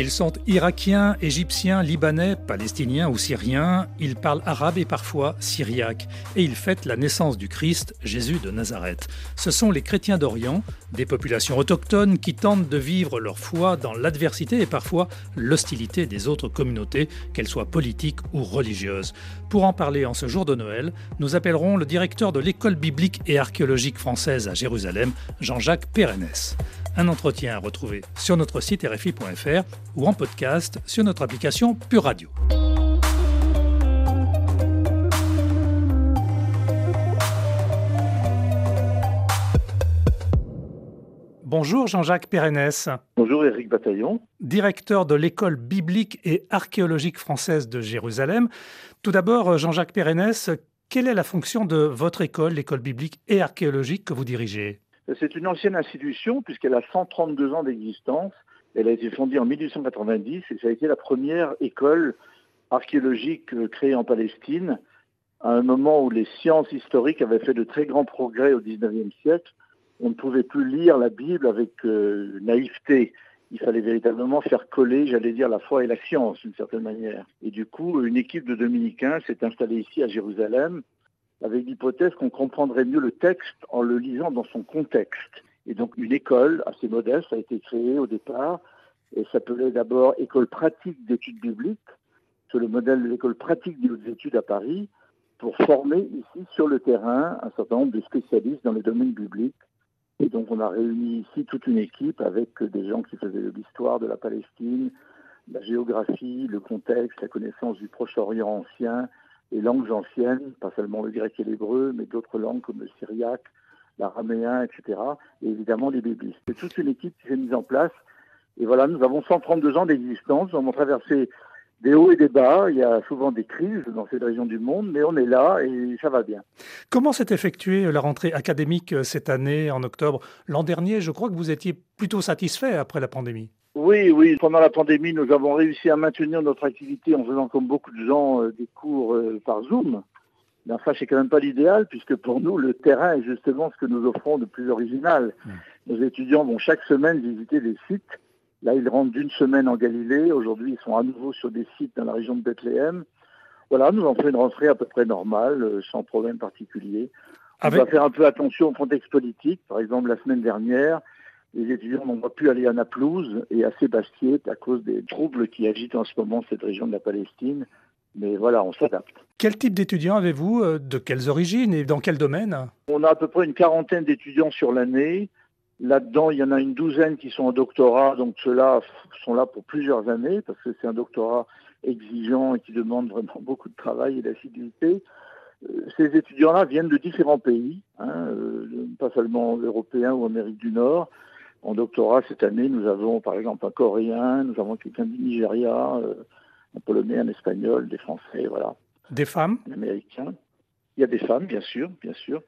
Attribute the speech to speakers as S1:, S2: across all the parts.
S1: Ils sont irakiens, égyptiens, libanais, palestiniens ou syriens. Ils parlent arabe et parfois syriaque. Et ils fêtent la naissance du Christ, Jésus de Nazareth. Ce sont les chrétiens d'Orient, des populations autochtones qui tentent de vivre leur foi dans l'adversité et parfois l'hostilité des autres communautés, qu'elles soient politiques ou religieuses. Pour en parler en ce jour de Noël, nous appellerons le directeur de l'école biblique et archéologique française à Jérusalem, Jean-Jacques Pérennes. Un entretien à retrouver sur notre site rfi.fr ou en podcast sur notre application Pure Radio. Bonjour Jean-Jacques Pérennes.
S2: Bonjour Éric Bataillon.
S1: Directeur de l'école biblique et archéologique française de Jérusalem. Tout d'abord, Jean-Jacques Pérennes, quelle est la fonction de votre école, l'école biblique et archéologique que vous dirigez?
S2: C'est une ancienne institution puisqu'elle a 132 ans d'existence. Elle a été fondée en 1890 et ça a été la première école archéologique euh, créée en Palestine à un moment où les sciences historiques avaient fait de très grands progrès au 19e siècle. On ne pouvait plus lire la Bible avec euh, naïveté. Il fallait véritablement faire coller, j'allais dire, la foi et la science d'une certaine manière. Et du coup, une équipe de dominicains s'est installée ici à Jérusalem avec l'hypothèse qu'on comprendrait mieux le texte en le lisant dans son contexte. Et donc une école assez modeste a été créée au départ et s'appelait d'abord École pratique d'études bibliques, sur le modèle de l'école pratique des études à Paris, pour former ici sur le terrain un certain nombre de spécialistes dans le domaine biblique. Et donc on a réuni ici toute une équipe avec des gens qui faisaient de l'histoire de la Palestine, la géographie, le contexte, la connaissance du Proche-Orient ancien, les langues anciennes, pas seulement le grec et l'hébreu, mais d'autres langues comme le syriaque, l'araméen, etc. Et évidemment les biblistes. C'est toute une équipe qui s'est mise en place. Et voilà, nous avons 132 ans d'existence. Nous avons traversé des hauts et des bas. Il y a souvent des crises dans cette région du monde, mais on est là et ça va bien.
S1: Comment s'est effectuée la rentrée académique euh, cette année, en octobre? L'an dernier, je crois que vous étiez plutôt satisfait après la pandémie.
S2: Oui, oui. Pendant la pandémie, nous avons réussi à maintenir notre activité en faisant, comme beaucoup de gens, euh, des cours euh, par Zoom. Mais enfin, c'est quand même pas l'idéal, puisque pour nous, le terrain est justement ce que nous offrons de plus original. Nos étudiants vont chaque semaine visiter des sites. Là, ils rentrent d'une semaine en Galilée. Aujourd'hui, ils sont à nouveau sur des sites dans la région de Bethléem. Voilà, nous avons fait une rentrée à peu près normale, euh, sans problème particulier. On va faire un peu attention au contexte politique. Par exemple, la semaine dernière, les étudiants n'ont pas pu aller à Naplouse et à Sébastier à cause des troubles qui agitent en ce moment cette région de la Palestine. Mais voilà, on s'adapte.
S1: Quel type d'étudiants avez-vous euh, De quelles origines et dans quel domaine?
S2: On a à peu près une quarantaine d'étudiants sur l'année. Là-dedans, il y en a une douzaine qui sont en doctorat, donc ceux-là sont là pour plusieurs années, parce que c'est un doctorat exigeant et qui demande vraiment beaucoup de travail et d'assiduité. Euh, ces étudiants-là viennent de différents pays, hein, euh, pas seulement européens ou Amérique du Nord. En doctorat, cette année, nous avons par exemple un Coréen, nous avons quelqu'un du Nigeria, euh, un Polonais, un Espagnol, des Français, voilà.
S1: Des femmes?
S2: Américains. Il y a des femmes, bien sûr, bien sûr.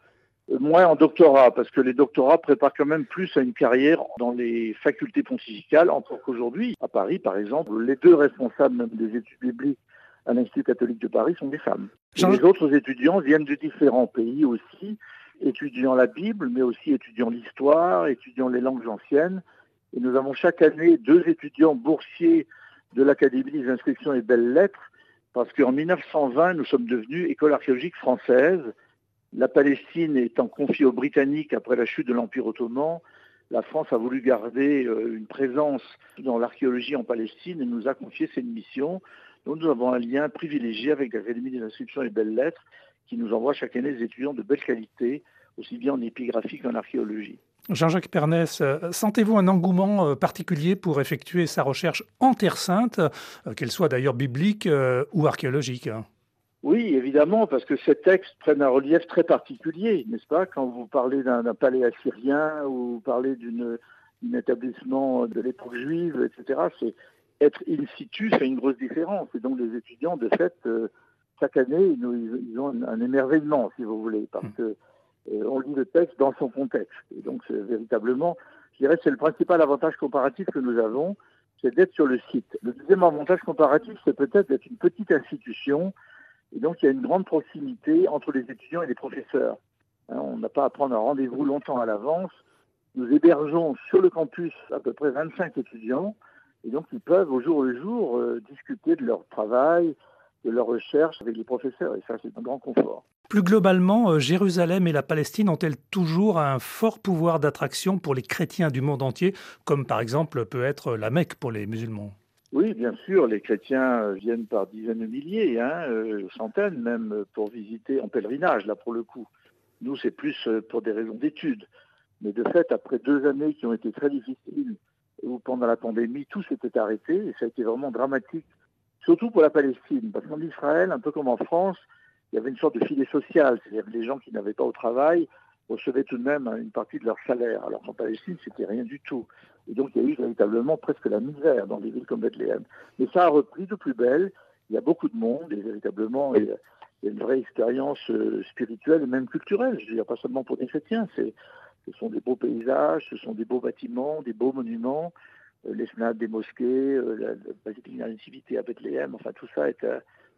S2: Moins en doctorat, parce que les doctorats préparent quand même plus à une carrière dans les facultés pontificales, encore qu'aujourd'hui, à Paris, par exemple, les deux responsables même des études bibliques à l'Institut catholique de Paris sont des femmes. les autres étudiants viennent de différents pays aussi, étudiant la Bible, mais aussi étudiant l'histoire, étudiant les langues anciennes. Et nous avons chaque année deux étudiants boursiers de l'Académie des inscriptions et belles lettres, parce qu'en 1920, nous sommes devenus école archéologique française. La Palestine étant confiée aux Britanniques après la chute de l'Empire ottoman, la France a voulu garder euh, une présence dans l'archéologie en Palestine et nous a confié cette mission. Donc nous avons un lien privilégié avec l'Académie des inscriptions et belles lettres qui nous envoie chaque année des étudiants de belle qualité, aussi bien en épigraphie qu'en archéologie.
S1: Jean-Jacques Pernès, euh, sentez-vous un engouement euh, particulier pour effectuer sa recherche en Terre Sainte, qu'elle soit d'ailleurs biblique ou archéologique
S2: Oui, évidemment, parce que ces textes prennent un relief très particulier, n'est-ce pas Quand vous parlez d'un palais assyrien ou vous parlez d'un établissement de l'époque juive, etc., c'est être in situ fait une grosse différence. Et donc les étudiants, de fait, chaque année, ils, ont un, émerveillement, si vous voulez, parce hmm. que on lit le texte dans son contexte. Et donc, c'est véritablement, je dirais, c'est le principal avantage comparatif que nous avons, c'est d'être sur le site. Le deuxième avantage comparatif, c'est peut-être d'être une petite institution, et donc il y a une grande proximité entre les étudiants et les professeurs. Hein, on n'a pas à prendre un rendez-vous longtemps à l'avance. Nous hébergeons sur le campus à peu près 25 étudiants, et donc ils peuvent au jour le jour euh, discuter de leur travail, de leur recherche avec les professeurs, et ça c'est un grand confort.
S1: Plus globalement, euh, Jérusalem et la Palestine ont-elles toujours un fort pouvoir d'attraction pour les chrétiens du monde entier, comme par exemple peut être la Mecque pour les musulmans?
S2: Oui, bien sûr, les chrétiens euh, viennent par dizaines de milliers, hein, euh, centaines même, pour visiter en pèlerinage, là pour le coup. Nous, c'est plus pour des raisons d'études. Mais de fait, après deux années qui ont été très difficiles, où pendant la pandémie, tout s'était arrêté, et ça a été vraiment dramatique, surtout pour la Palestine, parce qu'en Israël, un peu comme en France, il y avait une sorte de filet social, c'est-à-dire les gens qui n'avaient pas au travail recevaient tout de même une partie de leur salaire, alors qu'en Palestine, c'était rien du tout. Et donc, il y a eu véritablement presque la misère dans des villes comme Bethléem. Mais ça a repris de plus belle. Il y a beaucoup de monde et véritablement, il y a une vraie expérience euh, spirituelle et même culturelle. Je veux dire, pas seulement pour des chrétiens. C'est, ce sont des beaux paysages, ce sont des beaux bâtiments, des beaux monuments, euh, les fenêtres des mosquées, euh, la, la Nativité à Bethléem. Enfin, tout ça est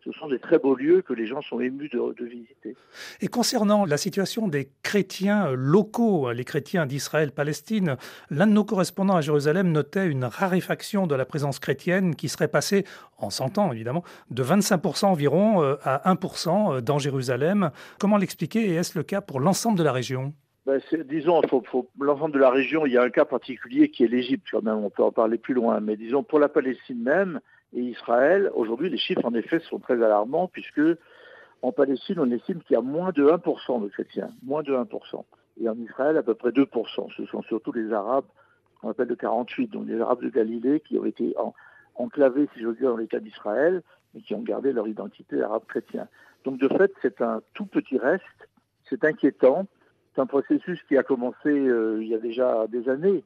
S2: ce sont des très beaux lieux que les gens sont émus de, visiter.
S1: Et concernant la situation des chrétiens locaux, les chrétiens d'Israël-Palestine, l'un de nos correspondants à Jérusalem notait une raréfaction de la présence chrétienne qui serait passée, en 100 ans évidemment, de 25% environ euh, à 1% dans Jérusalem. Comment l'expliquer et est-ce le cas pour l'ensemble de la région?
S2: Ben disons, pour l'ensemble de la région, il y a un cas particulier qui est l'Égypte quand même, on peut en parler plus loin, mais disons pour la Palestine même, et Israël, aujourd'hui, les chiffres en effet sont très alarmants puisque en Palestine, on estime qu'il y a moins de 1% de chrétiens, moins de 1%. Et en Israël, à peu près 2%. Ce sont surtout les Arabes, qu'on appelle de 48, donc les Arabes de Galilée qui ont été enclavés, si j'ose dire, dans l'État d'Israël, mais qui ont gardé leur identité arabe chrétien. Donc de fait, c'est un tout petit reste, c'est inquiétant. C'est un processus qui a commencé euh, il y a déjà des années.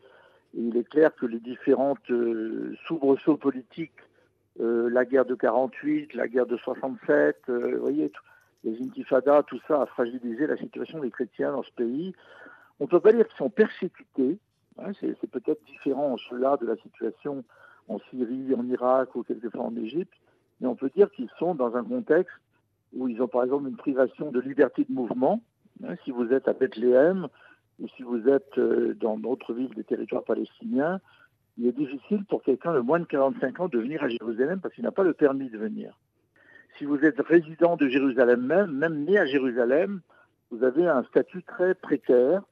S2: Et il est clair que les différentes euh, soubresauts politiques euh, la guerre de 48, la guerre de 67, euh, vous voyez, les intifadas, tout ça a fragilisé la situation des chrétiens dans ce pays. On ne peut pas dire qu'ils sont persécutés, hein, c'est peut-être différent cela de la situation en Syrie, en Irak ou quelquefois en Égypte, mais on peut dire qu'ils sont dans un contexte où ils ont par exemple une privation de liberté de mouvement. Hein, si vous êtes à Bethléem ou si vous êtes euh, dans d'autres villes des territoires palestiniens, il est difficile pour quelqu'un de moins de 45 ans de venir à Jérusalem parce qu'il n'a pas le permis de venir. Si vous êtes résident de Jérusalem même, même né à Jérusalem, vous avez un statut très précaire.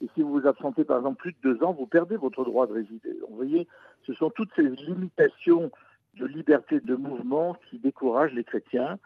S2: Et si vous vous absentez par exemple plus de deux ans, vous perdez votre droit de résider. vous voyez, ce sont toutes ces limitations de liberté de mouvement qui découragent les chrétiens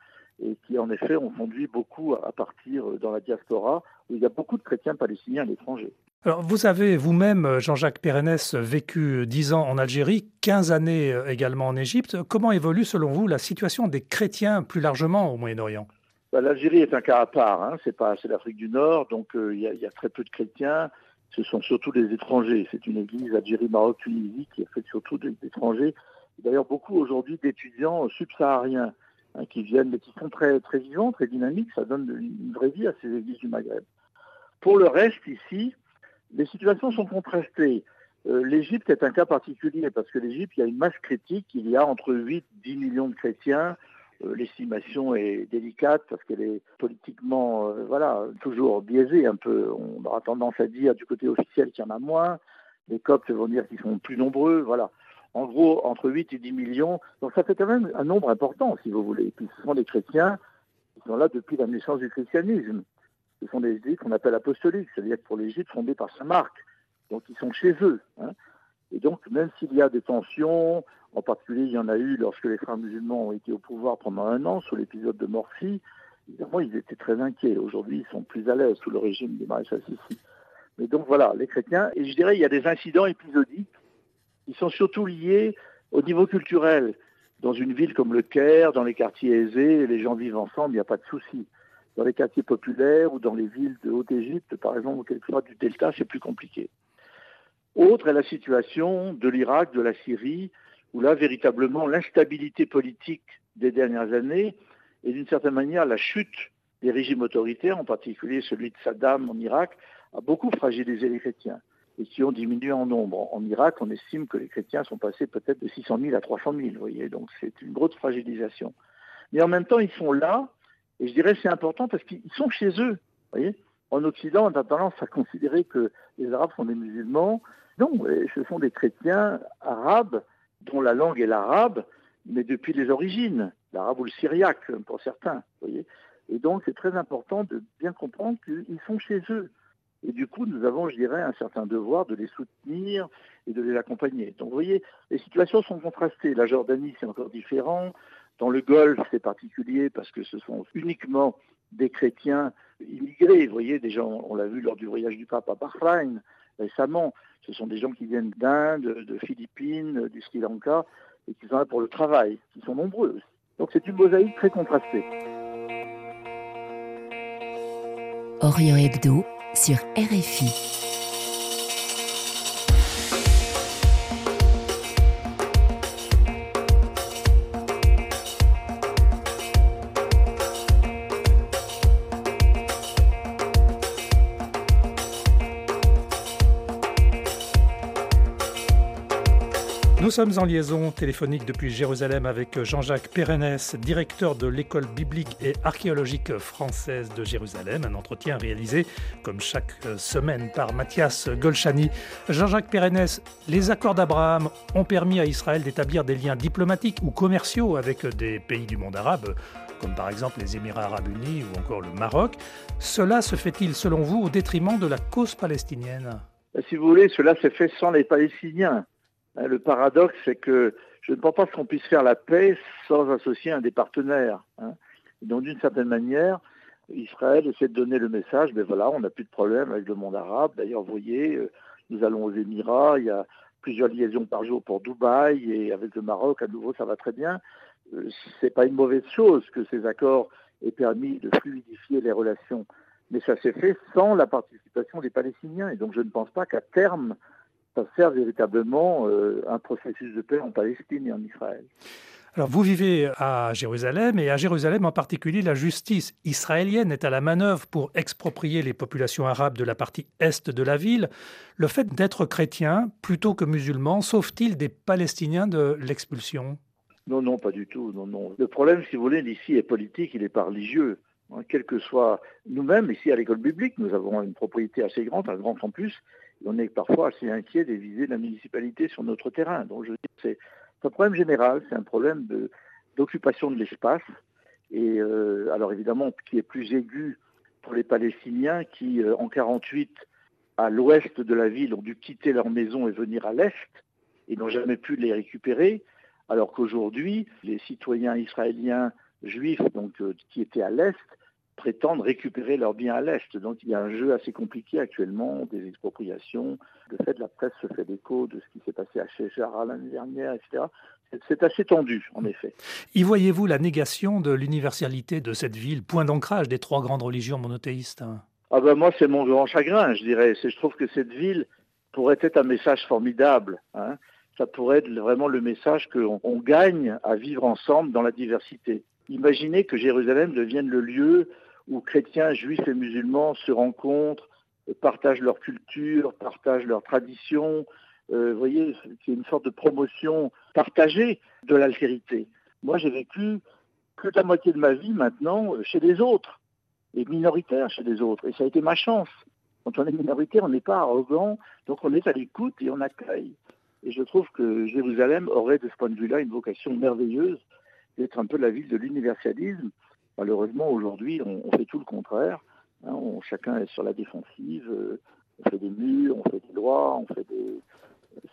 S2: et qui en effet ont conduit beaucoup à partir dans la diaspora où il y a beaucoup de chrétiens palestiniens à l'étranger.
S1: Alors, vous avez vous-même, Jean-Jacques Pérennes, vécu 10 ans en Algérie, 15 années euh, également en Égypte. Comment évolue, selon vous, la situation des chrétiens plus largement au Moyen-Orient?
S2: Bah, L'Algérie est un cas à part. Hein. C'est pas, l'Afrique du Nord, donc euh, il y, a très peu de chrétiens. Ce sont surtout des étrangers. C'est une église Algérie, Maroc, Tunisie qui est faite surtout d'étrangers. D'ailleurs, beaucoup aujourd'hui d'étudiants subsahariens hein, qui viennent, mais qui sont très, très vivants, très dynamiques. Ça donne une vraie vie à ces églises du Maghreb. Pour le reste, ici, les situations sont contrastées. Euh, L'Égypte est un cas particulier parce que l'Égypte, il y a une masse critique, il y a entre 8 et 10 millions de chrétiens. Euh, l'estimation est délicate parce qu'elle est politiquement, euh, voilà, toujours biaisée un peu. On aura tendance à dire du côté officiel qu'il y en a moins. Les Coptes vont dire qu'ils sont plus nombreux, voilà. En gros, entre 8 et 10 millions. Donc ça fait quand même un nombre important, si vous voulez. Et puis ce sont des chrétiens qui sont là depuis la naissance du christianisme ce sont des églises qu'on appelle apostoliques, c'est-à-dire pour l'Égypte fondée par Saint Marc. Donc ils sont chez eux. Hein. Et donc même s'il y a des tensions, en particulier il y en a eu lorsque les frères musulmans ont été au pouvoir pendant un an sous l'épisode de Morphy, évidemment ils étaient très inquiets. Aujourd'hui ils sont plus à l'aise sous le régime des maréchal Sissi. Mais donc voilà, les chrétiens, et je dirais il y a des incidents épisodiques qui sont surtout liés au niveau culturel. Dans une ville comme le Caire, dans les quartiers aisés, les gens vivent ensemble, il n'y a pas de souci dans les quartiers populaires ou dans les villes de Haute-Égypte, par exemple, ou quelquefois du Delta, c'est plus compliqué. Autre est la situation de l'Irak, de la Syrie, où là, véritablement, l'instabilité politique des dernières années et d'une certaine manière la chute les régimes autoritaires, en particulier celui de Saddam en Irak, a beaucoup fragilisé les chrétiens et qui ont diminué en nombre. En Irak, on estime que les chrétiens sont passés peut-être de 600 000 à 300 000, vous voyez, donc c'est une grosse fragilisation. Mais en même temps, ils sont là, et je dirais c'est important parce qu'ils sont chez eux. En Occident, on a tendance à considérer que les Arabes sont des musulmans. Non, ce sont des chrétiens arabes dont la langue est l'arabe, mais depuis les origines, l'arabe ou le syriaque pour certains, voyez. Et donc, c'est très important de bien comprendre qu'ils sont chez eux. Et du coup, nous avons, je dirais, un certain devoir de les soutenir et de les accompagner. Donc, vous voyez, les situations sont contrastées. La Jordanie, c'est encore différent. Dans le Golfe, c'est particulier parce que ce sont uniquement des chrétiens immigrés. Vous voyez, déjà, on, l'a vu lors du voyage du pape à Bahreïn récemment. Ce sont des gens qui viennent d'Inde, de Philippines, du Sri Lanka et qui sont là pour le travail, qui sont nombreux. Donc, c'est une mosaïque très contrastée.
S3: Orient Hebdo sur RFI.
S1: Sommes en liaison téléphonique depuis Jérusalem avec Jean-Jacques Pérennes, directeur de l'école biblique et archéologique française de Jérusalem. Un entretien réalisé, comme chaque semaine, par Mathias Golchani. Jean-Jacques Pérennes, les accords d'Abraham ont permis à Israël d'établir des liens diplomatiques ou commerciaux avec des pays du monde arabe comme par exemple les Émirats arabes unis ou encore le Maroc. Cela se fait-il, selon vous, au détriment de la cause palestinienne?
S2: Si vous voulez, cela s'est fait sans les Palestiniens. Hein, le paradoxe, c'est que je ne pense pas qu'on puisse faire la paix sans associer un des partenaires. Hein. Donc, d'une certaine manière, Israël essaie de donner le message, mais voilà, on n'a plus de problème avec le monde arabe. D'ailleurs, vous voyez, euh, nous allons aux Émirats, il y a plusieurs liaisons par jour pour Dubaï, et avec le Maroc, à nouveau, ça va très bien. Euh, Ce n'est pas une mauvaise chose que ces accords aient permis de fluidifier les relations, mais ça s'est fait sans la participation des Palestiniens. Et donc, je ne pense pas qu'à terme, ça sert véritablement euh, un processus de paix en Palestine et en Israël.
S1: Alors vous vivez à Jérusalem et à Jérusalem en particulier, la justice israélienne est à la manœuvre pour exproprier les populations arabes de la partie est de la ville. Le fait d'être chrétien plutôt que musulman sauve-t-il des Palestiniens de l'expulsion?
S2: Non, non, pas du tout. Non, non. Le problème, si vous voulez, ici est politique, il est pas religieux. Hein, quel que soit nous-mêmes, ici à l'école biblique, nous avons une propriété assez grande, un grand campus, on est parfois assez inquiet des visées la municipalité sur notre terrain. Donc je veux c'est un problème général, c'est un problème d'occupation de, l'espace. Et euh, alors évidemment, qui est plus aigu pour les Palestiniens qui, euh, en 48, à l'ouest de la ville, ont dû quitter leur maison et venir à l'est et n'ont jamais pu les récupérer, alors qu'aujourd'hui, les citoyens israéliens juifs donc, euh, qui étaient à l'est prétendent récupérer leurs biens à l'Est. Donc il y a un jeu assez compliqué actuellement, des expropriations. Le fait, la presse se fait l'écho de ce qui s'est passé à Shejara l'année dernière, etc. C'est assez tendu, en effet.
S1: Y voyez-vous la négation de l'universalité de cette ville, point d'ancrage des trois grandes religions monothéistes
S2: ah ben Moi, c'est mon grand chagrin, je dirais. Je trouve que cette ville pourrait être un message formidable. Hein. Ça pourrait être vraiment le message qu'on gagne à vivre ensemble dans la diversité. Imaginez que Jérusalem devienne le lieu où chrétiens, juifs et musulmans se rencontrent, partagent leur culture, partagent leurs traditions. Euh, vous voyez, c'est une sorte de promotion partagée de l'altérité. Moi, j'ai vécu plus de la moitié de ma vie maintenant chez les autres, et minoritaire chez les autres. Et ça a été ma chance. Quand on est minoritaire, on n'est pas arrogant, donc on est à l'écoute et on accueille. Et je trouve que Jérusalem aurait de ce point de vue-là une vocation merveilleuse d'être un peu la ville de l'universalisme Malheureusement, aujourd'hui, on, fait tout le contraire. Hein, chacun est sur la défensive. Euh, on fait des murs, on fait des lois, on fait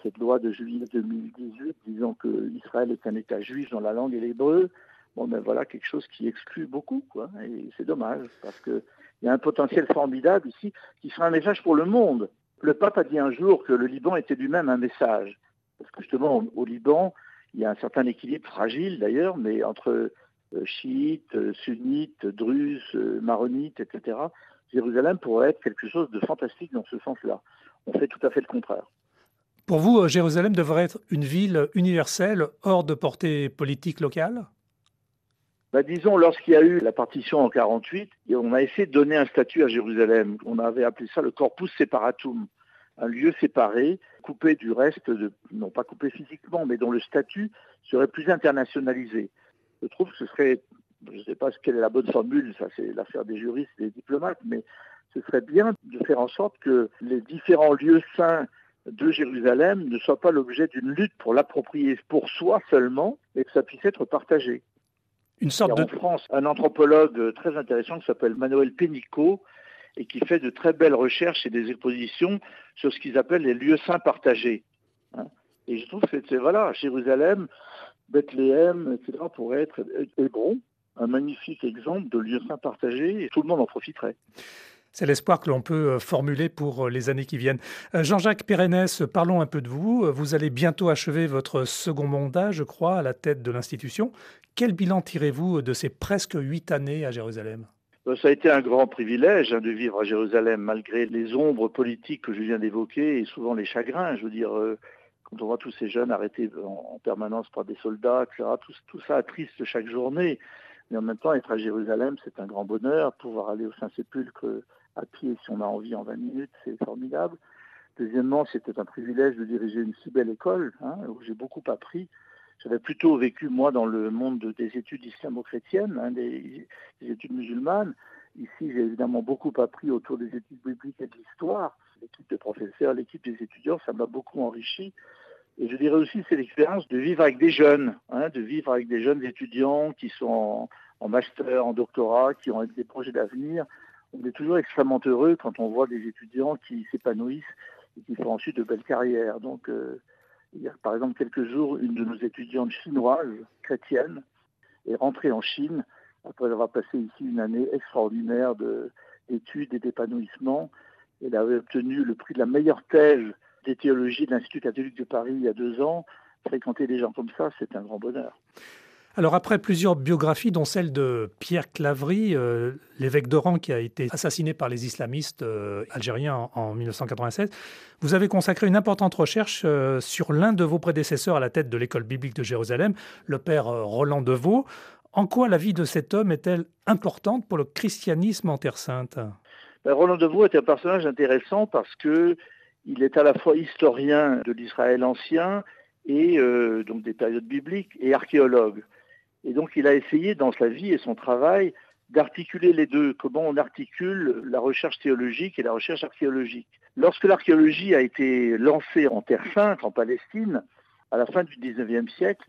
S2: cette loi de juillet 2018 disant que Israël est un État juif dans la langue et l'hébreu. Bon, ben voilà quelque chose qui exclut beaucoup, quoi. Et c'est dommage parce qu'il y a un potentiel formidable ici qui sera un message pour le monde. Le pape a dit un jour que le Liban était lui-même un message. Parce que justement, au Liban, il y a un certain équilibre fragile d'ailleurs, mais entre euh, chiites, euh, sunnites, druzes, euh, maronites, etc. Jérusalem pourrait être quelque chose de fantastique dans ce sens-là. On fait tout à fait le contraire.
S1: Pour vous, Jérusalem devrait être une ville universelle hors de portée politique locale?
S2: Bah, disons, lorsqu'il y a eu la partition en 48, on a essayé de donner un statut à Jérusalem. On avait appelé ça le corpus separatum, un lieu séparé, coupé du reste, de, non pas coupé physiquement, mais dont le statut serait plus internationalisé. Je trouve que ce serait, je ne sais pas quelle est la bonne formule, ça c'est l'affaire des juristes et des diplomates, mais ce serait bien de faire en sorte que les différents lieux saints de Jérusalem ne soient pas l'objet d'une lutte pour l'approprier pour soi seulement, mais que ça puisse être partagé.
S1: Une sorte de...
S2: En France, un anthropologue très intéressant qui s'appelle Manuel Pénicaud et qui fait de très belles recherches et des expositions sur ce qu'ils appellent les lieux saints partagés. Hein. et je trouve que c'est, voilà, Jérusalem, Bethléem, etc., pourrait être Hébron, un magnifique exemple de lieu saint partagé et tout le monde en profiterait.
S1: C'est l'espoir que l'on peut euh, formuler pour euh, les années qui viennent. Euh, Jean-Jacques Pérennes, parlons un peu de vous. Vous allez bientôt achever votre second mandat, je crois, à la tête de l'institution. Quel bilan tirez-vous de ces presque huit années à Jérusalem?
S2: Ça a été un grand privilège hein, de vivre à Jérusalem, malgré les ombres politiques que je viens d'évoquer et souvent les chagrins. Je veux dire, quand on voit tous ces jeunes arrêtés en, permanence par des soldats, etc., tout, ça attriste chaque journée. Mais en même temps, être à Jérusalem, c'est un grand bonheur. Pouvoir aller au Saint-Sépulcre à pied si on a envie en 20 minutes, c'est formidable. Deuxièmement, c'était un privilège de diriger une si belle école, hein, où j'ai beaucoup appris. J'avais plutôt vécu, moi, dans le monde des études islamo-chrétiennes, hein, des, études musulmanes. Ici, j'ai évidemment beaucoup appris autour des études bibliques et de l'histoire. L'équipe de professeurs, l'équipe des étudiants, ça m'a beaucoup enrichi. Et je dirais aussi, c'est l'expérience de vivre avec des jeunes, hein, de vivre avec des jeunes étudiants qui sont en, master, en doctorat, qui ont des projets d'avenir, on est toujours extrêmement heureux quand on voit des étudiants qui s'épanouissent et qui font ensuite de belles carrières. Donc, euh, par exemple quelques jours, une de nos étudiantes chinoises, chrétiennes, est rentrée en Chine après avoir passé ici une année extraordinaire d'études et d'épanouissement. Elle avait obtenu le prix de la meilleure thèse des théologies de l'Institut catholique de Paris il y a deux ans. Fréquenter des gens comme ça, c'est un grand bonheur.
S1: Alors après plusieurs biographies, dont celle de Pierre Claverie, euh, l'évêque d'Oran qui a été assassiné par les islamistes euh, algériens en, 1996, vous avez consacré une importante recherche euh, sur l'un de vos prédécesseurs à la tête de l'école biblique de Jérusalem, le père Roland Deveau. En quoi la vie de cet homme est-elle importante pour le christianisme en Terre Sainte?
S2: Ben, Roland Deveau est un personnage intéressant parce que il est à la fois historien de l'Israël ancien et donc des périodes bibliques et archéologue. Et donc il a essayé dans sa vie et son travail d'articuler les deux, comment on articule la recherche théologique et la recherche archéologique. Lorsque l'archéologie a été lancée en Terre Sainte, en Palestine, à la fin du XIXe siècle,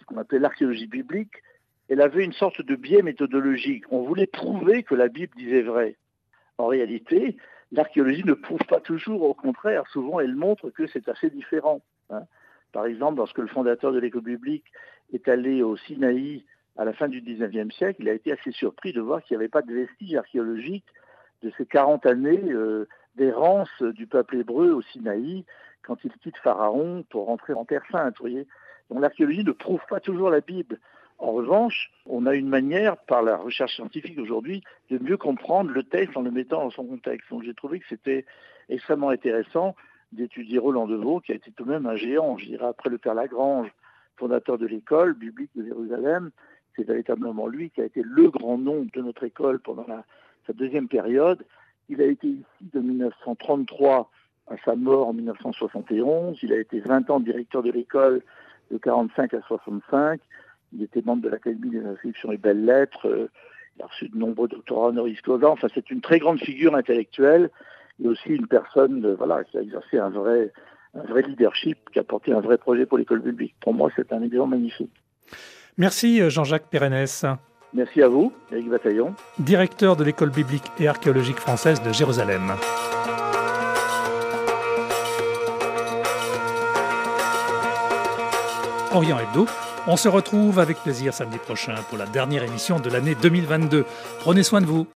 S2: ce qu'on appelait l'archéologie biblique, elle avait une sorte de biais méthodologique. On voulait prouver que la Bible disait vrai. En réalité, l'archéologie ne prouve pas toujours, au contraire, souvent elle montre que c'est assez différent. Hein. Par exemple, lorsque le fondateur de l'école biblique est allé au Sinaï à la fin du 19e siècle, il a été assez surpris de voir qu'il n'y avait pas de vestiges archéologiques de ces 40 années euh, d'errance du peuple hébreu au Sinaï quand il quitte Pharaon pour rentrer en Terre Sainte. Voyez Donc l'archéologie ne prouve pas toujours la Bible. En revanche, on a une manière, par la recherche scientifique aujourd'hui, de mieux comprendre le texte en le mettant dans son contexte. Donc j'ai trouvé que c'était extrêmement intéressant d'étudier Roland Deveau, qui a été tout de même un géant, je dirais, après le père Lagrange, fondateur de l'école biblique de Jérusalem. C'est véritablement lui qui a été le grand nom de notre école pendant sa deuxième période. Il a été ici de 1933 à sa mort en 1971. Il a été 20 ans directeur de l'école de 45 à 65. Il était membre de l'Académie des inscriptions et belles lettres. Il a reçu de nombreux doctorats honoris causa. Enfin, c'est une très grande figure intellectuelle et aussi une personne voilà, qui a exercé un vrai, un vrai leadership, qui a porté un vrai projet pour l'école publique. Pour moi, c'est un exemple magnifique.
S1: Merci euh, Jean-Jacques Pérennes.
S2: Merci à vous, Eric Bataillon.
S1: Directeur de l'école biblique et archéologique française de Jérusalem. Orient Hebdo, on se retrouve avec plaisir samedi prochain pour la dernière émission de l'année 2022. Prenez soin de vous.